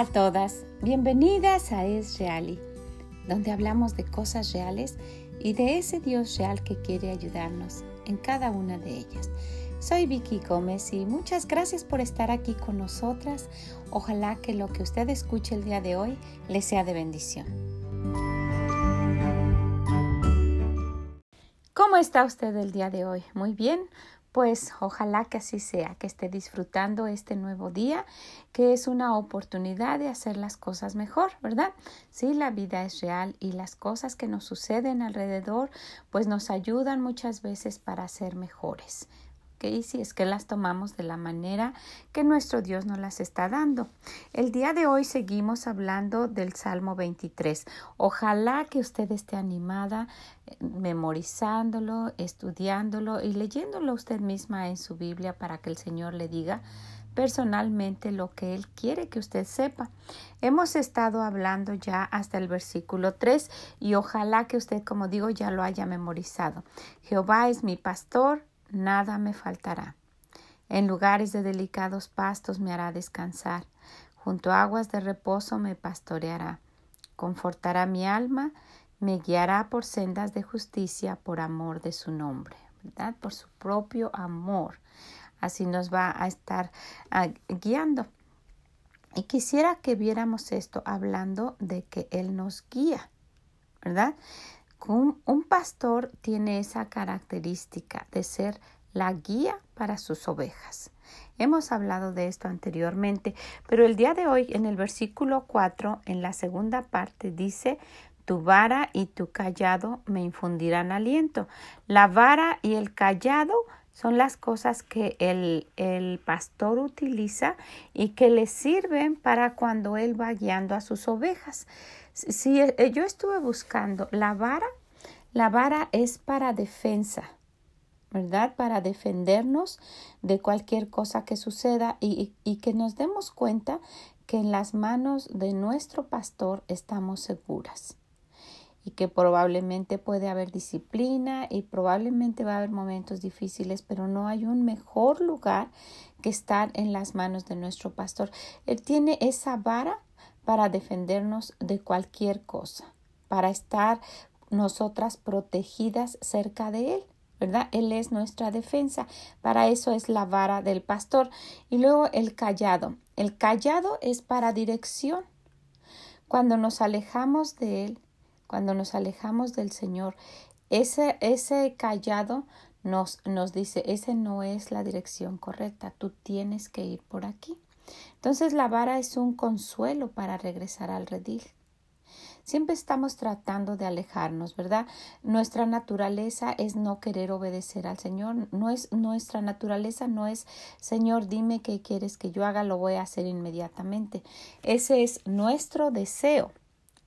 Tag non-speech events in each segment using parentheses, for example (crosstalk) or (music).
Hola a todas, bienvenidas a Es Reali, donde hablamos de cosas reales y de ese Dios real que quiere ayudarnos en cada una de ellas. Soy Vicky Gómez y muchas gracias por estar aquí con nosotras. Ojalá que lo que usted escuche el día de hoy le sea de bendición. ¿Cómo está usted el día de hoy? Muy bien. Pues ojalá que así sea, que esté disfrutando este nuevo día, que es una oportunidad de hacer las cosas mejor, ¿verdad? Sí, la vida es real y las cosas que nos suceden alrededor pues nos ayudan muchas veces para ser mejores. Si es que las tomamos de la manera que nuestro Dios nos las está dando. El día de hoy seguimos hablando del Salmo 23. Ojalá que usted esté animada eh, memorizándolo, estudiándolo y leyéndolo usted misma en su Biblia para que el Señor le diga personalmente lo que Él quiere que usted sepa. Hemos estado hablando ya hasta el versículo 3 y ojalá que usted, como digo, ya lo haya memorizado. Jehová es mi pastor, nada me faltará. En lugares de delicados pastos me hará descansar, junto a aguas de reposo me pastoreará, confortará mi alma, me guiará por sendas de justicia por amor de su nombre, ¿verdad? Por su propio amor. Así nos va a estar ah, guiando. Y quisiera que viéramos esto hablando de que Él nos guía, ¿verdad? Un, pastor tiene esa característica de ser la guía para sus ovejas. Hemos hablado de esto anteriormente, pero el día de hoy en el versículo 4, en la segunda parte, dice, tu vara y tu callado me infundirán aliento. La vara y el callado son las cosas que el, el pastor utiliza y que le sirven para cuando él va guiando a sus ovejas. Si eh, yo estuve buscando la vara, la vara es para defensa, ¿verdad? Para defendernos de cualquier cosa que suceda y que nos demos cuenta que en las manos de nuestro pastor estamos seguras y que probablemente puede haber disciplina y probablemente va a haber momentos difíciles, pero no hay un mejor lugar que estar en las manos de nuestro pastor. Él tiene esa vara para defendernos de cualquier cosa, para estar nosotras protegidas cerca de Él. ¿verdad? Él es nuestra defensa. Para eso es la vara del pastor. Y luego el callado. El callado es para dirección. Cuando nos alejamos de Él, cuando nos alejamos del Señor, ese, ese callado nos, nos dice, ese no es la dirección correcta, tú tienes que ir por aquí. Entonces la vara es un consuelo para regresar al redil. Siempre estamos tratando de alejarnos, ¿verdad? Nuestra naturaleza es no querer obedecer al Señor. No es, nuestra naturaleza no es, Señor, dime qué quieres que yo haga, lo voy a hacer inmediatamente. Ese es nuestro deseo.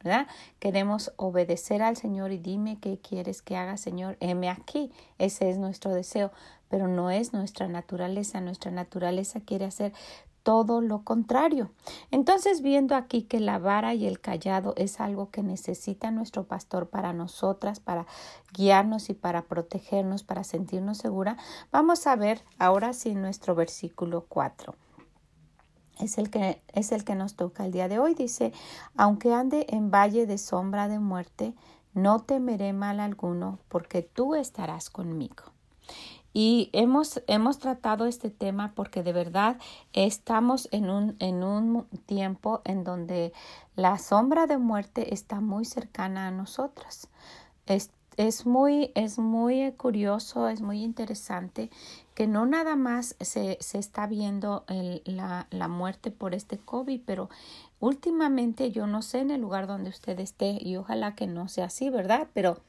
¿verdad? Queremos obedecer al Señor y dime qué quieres que haga, Señor, heme aquí. Ese es nuestro deseo, pero no es nuestra naturaleza. Nuestra naturaleza quiere hacer todo lo contrario. Entonces, viendo aquí que la vara y el callado es algo que necesita nuestro pastor para nosotras, para guiarnos y para protegernos, para sentirnos segura, vamos a ver ahora sí nuestro versículo 4 es el que es el que nos toca el día de hoy. Dice, aunque ande en valle de sombra de muerte, no temeré mal alguno, porque tú estarás conmigo. Y hemos, hemos tratado este tema porque de verdad estamos en un, en un tiempo en donde la sombra de muerte está muy cercana a nosotras. Es, es muy, es muy curioso, es muy interesante que no nada más se, se está viendo la, la muerte por este COVID, pero últimamente yo no sé en el lugar donde usted esté y ojalá que no sea así, ¿verdad? Pero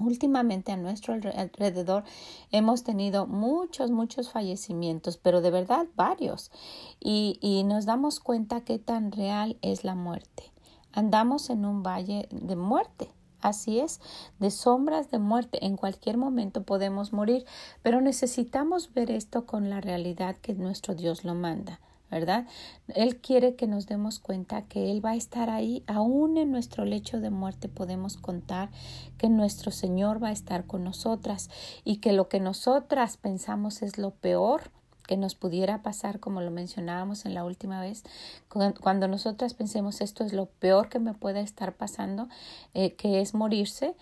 Últimamente a nuestro alrededor hemos tenido muchos, muchos fallecimientos, pero de verdad varios. Y, y nos damos cuenta qué tan real es la muerte. Andamos en un valle de muerte. Así es, de sombras de muerte. En cualquier momento podemos morir, pero necesitamos ver esto con la realidad que nuestro Dios lo manda. ¿Verdad? Él quiere que nos demos cuenta que Él va a estar ahí, aún en nuestro lecho de muerte podemos contar que nuestro Señor va a estar con nosotras y que lo que nosotras pensamos es lo peor que nos pudiera pasar, como lo mencionábamos en la última vez, cuando nosotras pensemos esto es lo peor que me puede estar pasando, eh, que es morirse,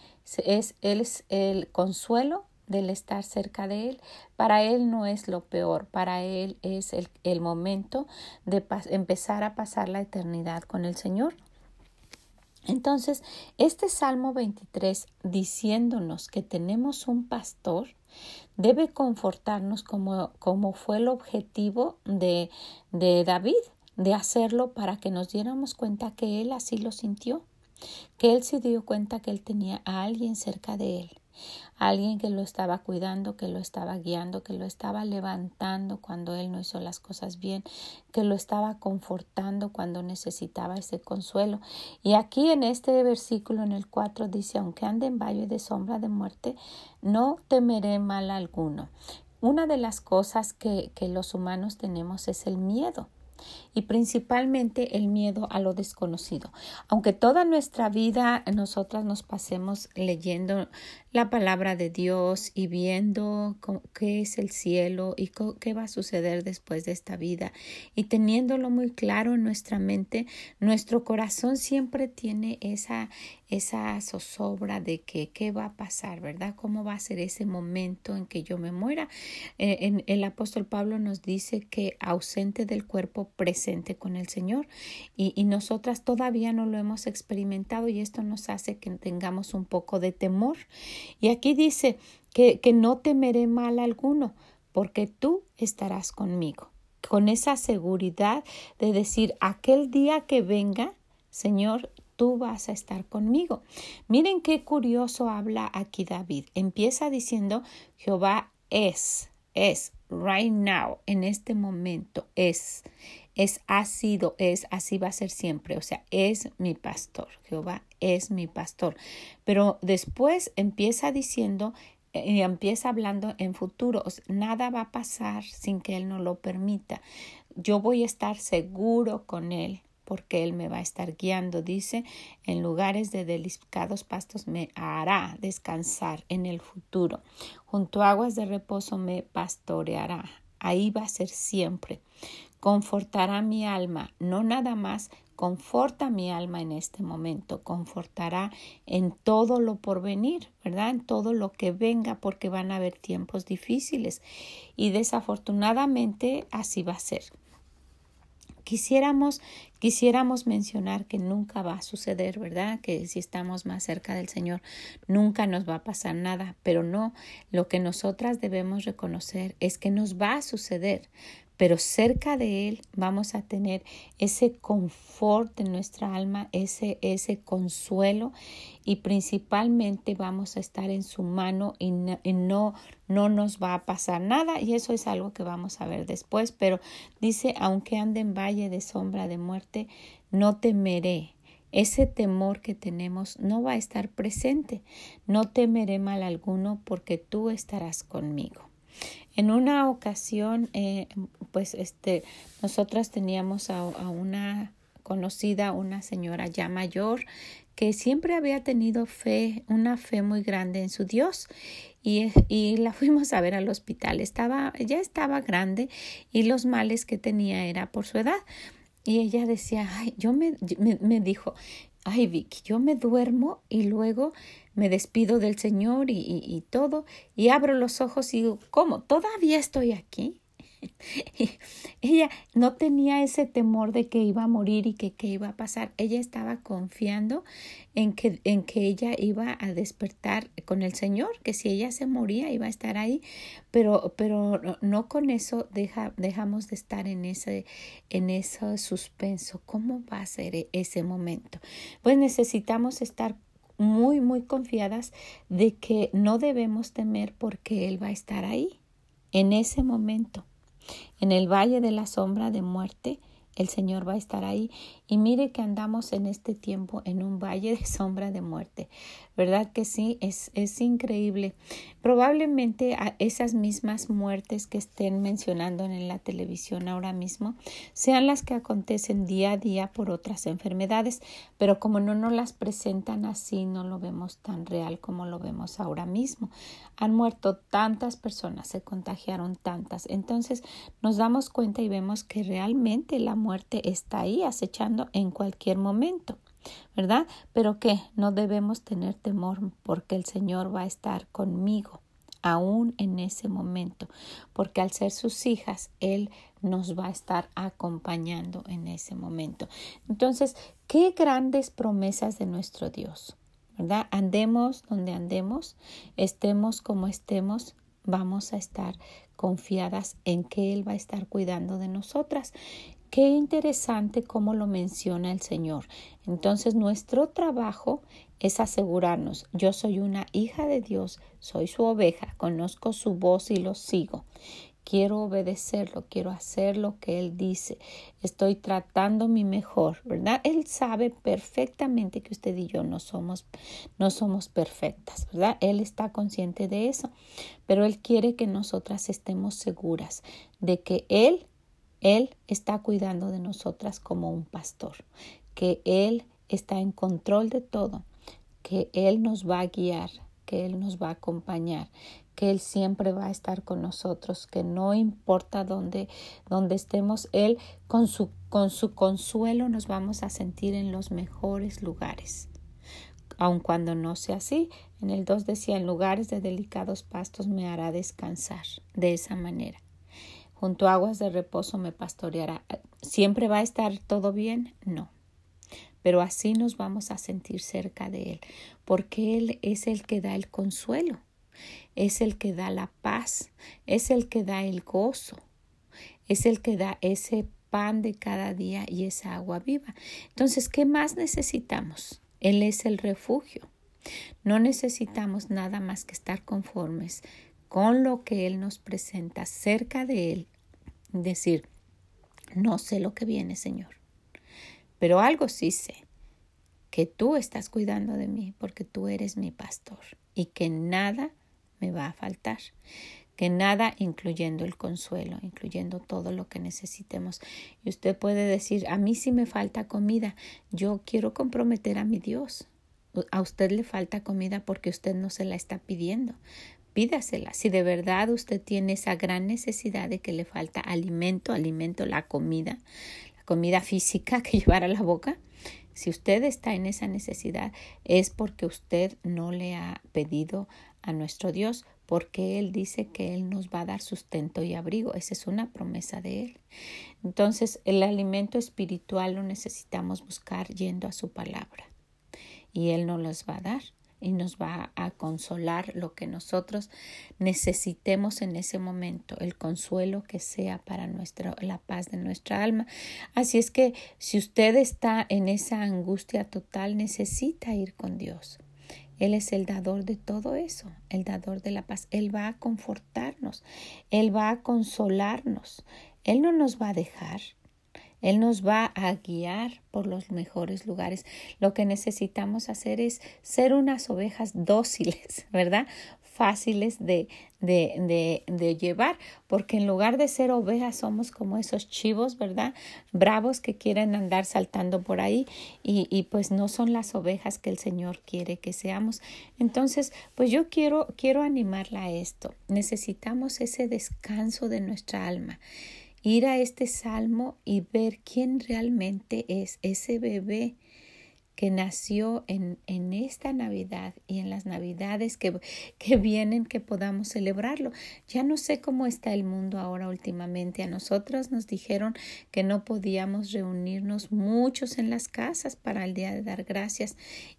es, él es el consuelo del estar cerca de Él. Para Él no es lo peor, para Él es el, el momento de empezar a pasar la eternidad con el Señor. Entonces, este Salmo 23 diciéndonos que tenemos un pastor debe confortarnos como, como fue el objetivo de, de David, de hacerlo para que nos diéramos cuenta que él así lo sintió, que él se dio cuenta que él tenía a alguien cerca de él, alguien que lo estaba cuidando, que lo estaba guiando, que lo estaba levantando cuando él no hizo las cosas bien, que lo estaba confortando cuando necesitaba ese consuelo. Y aquí en este versículo, en el 4, dice, aunque ande en valle de sombra de muerte, no temeré mal alguno. Una de las cosas que, que los humanos tenemos es el miedo y principalmente el miedo a lo desconocido. Aunque toda nuestra vida nosotras nos pasemos leyendo la palabra de Dios y viendo qué es el cielo y qué va a suceder después de esta vida y teniéndolo muy claro en nuestra mente, nuestro corazón siempre tiene esa esa zozobra de que qué va a pasar, ¿verdad? ¿Cómo va a ser ese momento en que yo me muera? Eh, en, el apóstol Pablo nos dice que ausente del cuerpo presente con el Señor y, y nosotras todavía no lo hemos experimentado y esto nos hace que tengamos un poco de temor. Y aquí dice que, que no temeré mal alguno porque tú estarás conmigo con esa seguridad de decir aquel día que venga, Señor, tú vas a estar conmigo. Miren qué curioso habla aquí David. Empieza diciendo, Jehová es, es, right now, en este momento, es, es, ha sido, es, así va a ser siempre. O sea, es mi pastor. Jehová es mi pastor. Pero después empieza diciendo, y empieza hablando en futuro. nada va a pasar sin que Él no lo permita. Yo voy a estar seguro con Él porque Él me va a estar guiando. Dice, en lugares de delicados pastos me hará descansar en el futuro. Junto a aguas de reposo me pastoreará. Ahí va a ser siempre. Confortará mi alma, no nada más conforta mi alma en este momento, confortará en todo lo por venir, ¿verdad? En todo lo que venga, porque van a haber tiempos difíciles. Y desafortunadamente así va a ser. Quisiéramos, quisiéramos mencionar que nunca va a suceder, ¿verdad? Que si estamos más cerca del Señor, nunca nos va a pasar nada, pero no, lo que nosotras debemos reconocer es que nos va a suceder, pero cerca de Él vamos a tener ese confort en nuestra alma, ese, ese consuelo y principalmente vamos a estar en su mano y no, no, nos va a pasar nada y eso es algo que vamos a ver después, pero dice, aunque ande en valle de sombra de muerte, no temeré. Ese temor que tenemos no va a estar presente. No temeré mal alguno porque tú estarás conmigo. En una ocasión, eh, pues este, nosotras teníamos a, una conocida, una señora ya mayor, que siempre había tenido fe, una fe muy grande en su Dios. Y, y, la (laughs) fuimos a ver al hospital. Estaba, ya estaba grande y los males que tenía era por su edad. Y ella decía, ay, yo me, me, me dijo, ay Vicky, yo me duermo y luego me despido del Señor y, y, todo, y abro los ojos y digo, ¿cómo? ¿Todavía estoy aquí? (laughs) ella no tenía ese temor de que iba a morir y que qué iba a pasar. Ella estaba confiando en que, en que ella iba a despertar con el Señor, que si ella se moría iba a estar ahí, pero, pero no, con eso deja, dejamos de estar en ese, en ese suspenso. ¿Cómo va a ser e-, ese momento? Pues necesitamos estar muy, muy confiadas de que no debemos temer porque Él va a estar ahí, en ese momento. En el valle de la sombra de muerte, el Señor va a estar ahí. Y mire que andamos en este tiempo en un valle de sombra de muerte. ¿Verdad que sí? Es, es increíble. Probablemente esas mismas muertes que estén mencionando en la televisión ahora mismo sean las que acontecen día a día por otras enfermedades, pero como no nos las presentan así, no lo vemos tan real como lo vemos ahora mismo. Han muerto tantas personas, se contagiaron tantas. Entonces nos damos cuenta y vemos que realmente la muerte está ahí acechando en cualquier momento. ¿Verdad? Pero que no debemos tener temor porque el Señor va a estar conmigo aún en ese momento, porque al ser sus hijas, Él nos va a estar acompañando en ese momento. Entonces, qué grandes promesas de nuestro Dios, ¿verdad? Andemos donde andemos, estemos como estemos, vamos a estar confiadas en que Él va a estar cuidando de nosotras Qué interesante cómo lo menciona el Señor. Entonces nuestro trabajo es asegurarnos, yo soy una hija de Dios, soy su oveja, conozco su voz y lo sigo. Quiero obedecerlo, quiero hacer lo que Él dice. Estoy tratando mi mejor, ¿verdad? Él sabe perfectamente que usted y yo no somos, no somos perfectas, ¿verdad? Él está consciente de eso, pero Él quiere que nosotras estemos seguras de que Él él está cuidando de nosotras como un pastor, que Él está en control de todo, que Él nos va a guiar, que Él nos va a acompañar, que Él siempre va a estar con nosotros, que no importa dónde, dónde estemos, Él con su, con su consuelo nos vamos a sentir en los mejores lugares. Aun cuando no sea así, en el 2 decía, en lugares de delicados pastos me hará descansar de esa manera junto a aguas de reposo me pastoreará. ¿Siempre va a estar todo bien? No. Pero así nos vamos a sentir cerca de Él, porque Él es el que da el consuelo, es el que da la paz, es el que da el gozo, es el que da ese pan de cada día y esa agua viva. Entonces, ¿qué más necesitamos? Él es el refugio. No necesitamos nada más que estar conformes con lo que Él nos presenta cerca de Él. Decir, no sé lo que viene, Señor, pero algo sí sé, que tú estás cuidando de mí porque tú eres mi pastor y que nada me va a faltar, que nada, incluyendo el consuelo, incluyendo todo lo que necesitemos. Y usted puede decir, a mí sí me falta comida, yo quiero comprometer a mi Dios. A usted le falta comida porque usted no se la está pidiendo, pídasela. Si de verdad usted tiene esa gran necesidad de que le falta alimento, alimento, la comida, la comida física (laughs) que llevar a la boca, si usted está en esa necesidad es porque usted no le ha pedido a nuestro Dios, porque Él dice que Él nos va a dar sustento y abrigo. Esa es una promesa de Él. Entonces, el alimento espiritual lo necesitamos buscar yendo a su palabra y Él nos los va a dar y nos va a consolar lo que nosotros necesitemos en ese momento, el consuelo que sea para nuestra, la paz de nuestra alma. Así es que si usted está en esa angustia total, necesita ir con Dios. Él es el dador de todo eso, el dador de la paz. Él va a confortarnos, Él va a consolarnos, Él no nos va a dejar, él nos va a guiar por los mejores lugares. Lo que necesitamos hacer es ser unas ovejas dóciles, (laughs) ¿verdad? Fáciles de, de, de, llevar, porque en lugar de ser ovejas somos como esos chivos, ¿verdad? Bravos que quieren andar saltando por ahí y, y pues no son las ovejas que el Señor quiere que seamos. Entonces, pues yo quiero, quiero animarla a esto. Necesitamos ese descanso de nuestra alma ir a este salmo y ver quién realmente es ese bebé que nació en, en, esta Navidad y en las Navidades que, que, vienen, que podamos celebrarlo. Ya no sé cómo está el mundo ahora últimamente. A nosotros nos dijeron que no podíamos reunirnos muchos en las casas para el Día de Dar Gracias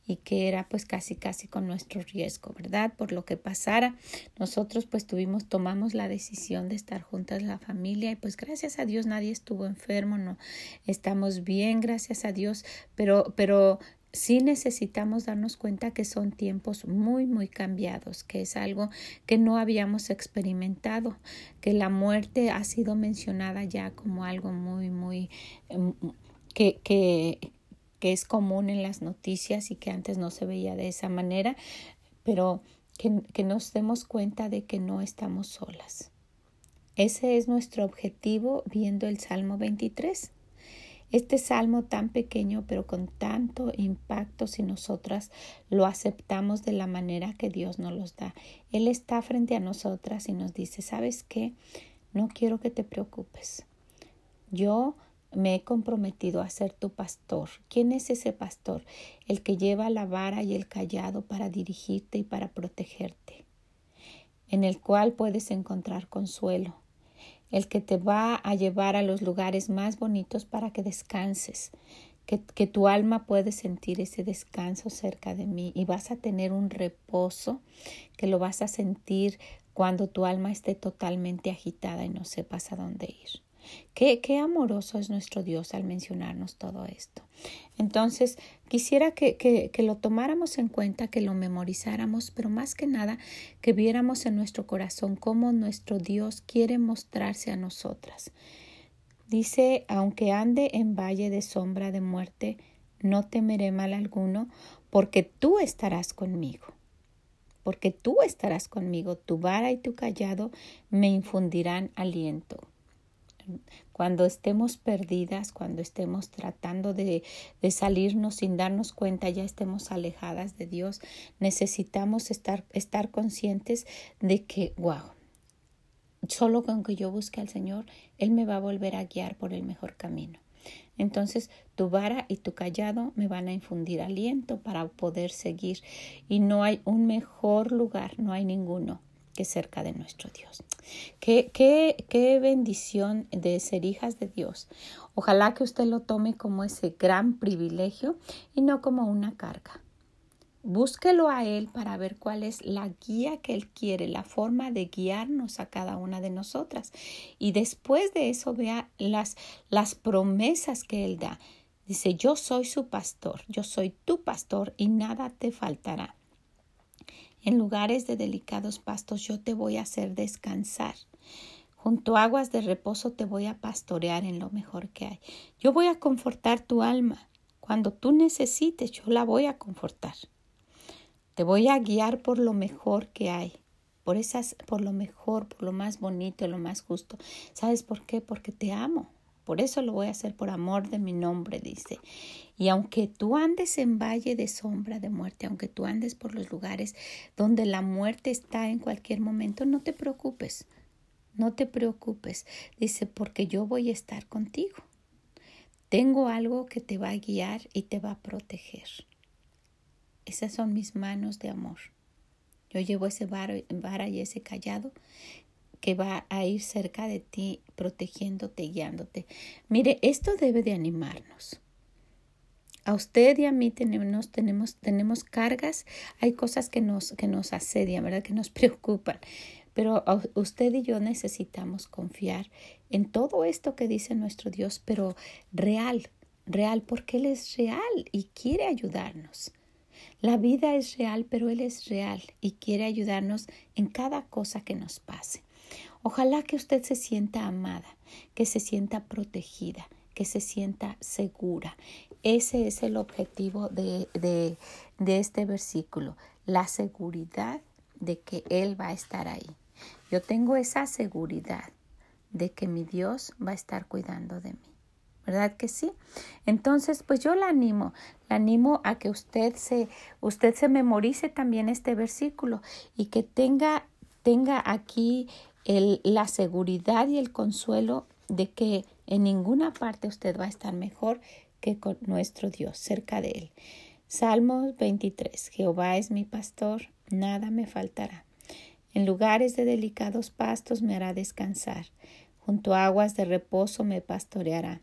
y que era pues casi casi con nuestro riesgo, ¿verdad? Por lo que pasara, nosotros pues tuvimos, tomamos la decisión de estar juntas la familia y pues gracias a Dios nadie estuvo enfermo, no estamos bien, gracias a Dios, pero, pero sí necesitamos darnos cuenta que son tiempos muy, muy cambiados, que es algo que no habíamos experimentado, que la muerte ha sido mencionada ya como algo muy, muy, em, que, que, que es común en las noticias y que antes no se veía de esa manera, pero que, que nos demos cuenta de que no estamos solas. Ese es nuestro objetivo viendo el Salmo 23. Este salmo tan pequeño pero con tanto impacto si nosotras lo aceptamos de la manera que Dios nos los da. Él está frente a nosotras y nos dice, ¿sabes qué? No quiero que te preocupes. Yo me he comprometido a ser tu pastor. ¿Quién es ese pastor? El que lleva la vara y el callado para dirigirte y para protegerte, en el cual puedes encontrar consuelo el que te va a llevar a los lugares más bonitos para que descanses, que, que, tu alma puede sentir ese descanso cerca de mí y vas a tener un reposo que lo vas a sentir cuando tu alma esté totalmente agitada y no sepas a dónde ir. Qué, qué amoroso es nuestro Dios al mencionarnos todo esto. Entonces, quisiera que, que, que, lo tomáramos en cuenta, que lo memorizáramos, pero más que nada que viéramos en nuestro corazón cómo nuestro Dios quiere mostrarse a nosotras. Dice, aunque ande en valle de sombra de muerte, no temeré mal alguno, porque tú estarás conmigo. Porque tú estarás conmigo, tu vara y tu callado me infundirán aliento cuando estemos perdidas, cuando estemos tratando de, de, salirnos sin darnos cuenta, ya estemos alejadas de Dios, necesitamos estar, conscientes de que, wow, solo con que yo busque al Señor, Él me va a volver a guiar por el mejor camino. Entonces tu vara y tu callado me van a infundir aliento para poder seguir y no hay un mejor lugar, no hay ninguno cerca de nuestro Dios. Qué, qué, qué bendición de ser hijas de Dios. Ojalá que usted lo tome como ese gran privilegio y no como una carga. Búsquelo a Él para ver cuál es la guía que Él quiere, la forma de guiarnos a cada una de nosotras. Y después de eso vea las, las promesas que Él da. Dice, yo soy su pastor, yo soy tu pastor y nada te faltará. En lugares de delicados pastos yo te voy a hacer descansar. Junto a aguas de reposo te voy a pastorear en lo mejor que hay. Yo voy a confortar tu alma. Cuando tú necesites, yo la voy a confortar. Te voy a guiar por lo mejor que hay, por esas, por lo mejor, por lo más bonito, lo más justo. ¿Sabes por qué? Porque te amo. Por eso lo voy a hacer por amor de mi nombre, dice. Y aunque tú andes en valle de sombra de muerte, aunque tú andes por los lugares donde la muerte está en cualquier momento, no te preocupes. No te preocupes, dice, porque yo voy a estar contigo. Tengo algo que te va a guiar y te va a proteger. Esas son mis manos de amor. Yo llevo ese vara y ese callado que va a ir cerca de ti, protegiéndote, guiándote. Mire, esto debe de animarnos. A usted y a mí tenemos, tenemos, tenemos cargas, hay cosas que nos, que nos asedian, ¿verdad? Que nos (laughs) preocupan. Pero usted y yo necesitamos confiar en todo esto que dice nuestro Dios, pero real, real, porque Él es real y quiere ayudarnos. La vida es real, pero Él es real y quiere ayudarnos en cada cosa que nos pase. Ojalá que usted se sienta amada, que se sienta protegida, que se sienta segura. Ese es el objetivo de, de, de este versículo, la seguridad de que Él va a estar ahí. Yo tengo esa seguridad de que mi Dios va a estar cuidando de mí. ¿Verdad que sí? Entonces, pues yo la animo, la animo a que usted se, usted se memorice también este versículo y que tenga, tenga aquí la seguridad y el consuelo de que en ninguna parte usted va a estar mejor que con nuestro Dios, cerca de Él. Salmos 23. Jehová es mi pastor, nada me faltará. En lugares de delicados pastos me hará descansar. Junto a aguas de reposo me pastoreará.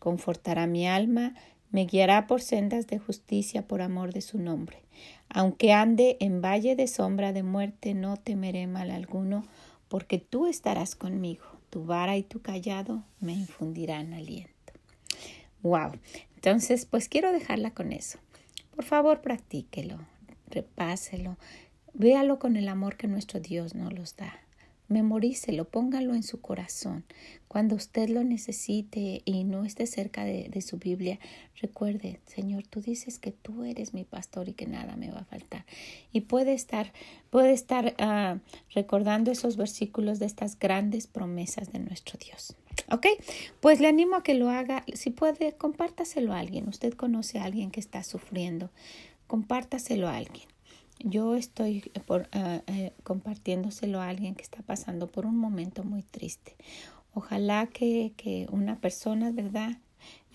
Confortará mi alma, me guiará por sendas de justicia por amor de su nombre. Aunque ande en valle de sombra de muerte, no temeré mal alguno, porque tú estarás conmigo, tu vara y tu callado me infundirán aliento. Wow. Entonces, pues quiero dejarla con eso. por favor practíquelo, repáselo, véalo con el amor que nuestro Dios nos los da. Memorícelo, póngalo en su corazón. Cuando usted lo necesite y no esté cerca de, su Biblia, recuerde, Señor, tú dices que tú eres mi pastor y que nada me va a faltar. Y puede estar, puede estar ah, recordando esos versículos de estas grandes promesas de nuestro Dios. ¿Ok? Pues le animo a que lo haga. Si puede, compártaselo a alguien. Usted conoce a alguien que está sufriendo. Compártaselo a alguien. Yo estoy por, ah, eh, compartiéndoselo a alguien que está pasando por un momento muy triste. Ojalá que, que una persona, ¿verdad?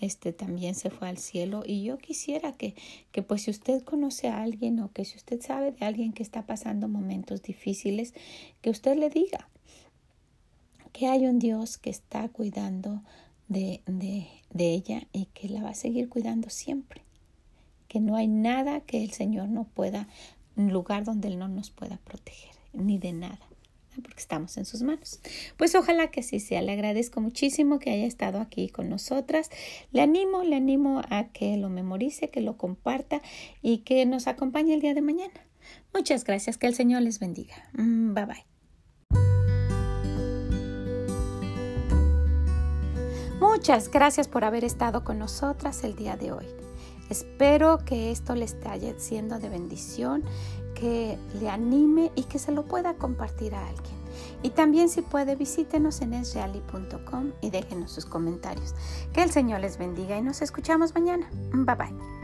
Este también se fue al cielo y yo quisiera que, que pues si usted conoce a alguien o que si usted sabe de alguien que está pasando momentos difíciles, que usted le diga que hay un Dios que está cuidando de, de, ella y que la va a seguir cuidando siempre que no hay nada que el Señor no pueda lugar donde Él no nos pueda proteger, ni de nada, porque estamos en sus manos. Pues ojalá que así sea. Le agradezco muchísimo que haya estado aquí con nosotras. Le animo, le animo a que lo memorice, que lo comparta y que nos acompañe el día de mañana. Muchas gracias. Que el Señor les bendiga. Mm, bye bye. Muchas gracias por haber estado con nosotras el día de hoy. Espero que esto le esté siendo de bendición, que le anime y que se lo pueda compartir a alguien. Y también si puede visítenos en esreali.com y déjenos sus comentarios. Que el Señor les bendiga y nos escuchamos mañana. Bye bye.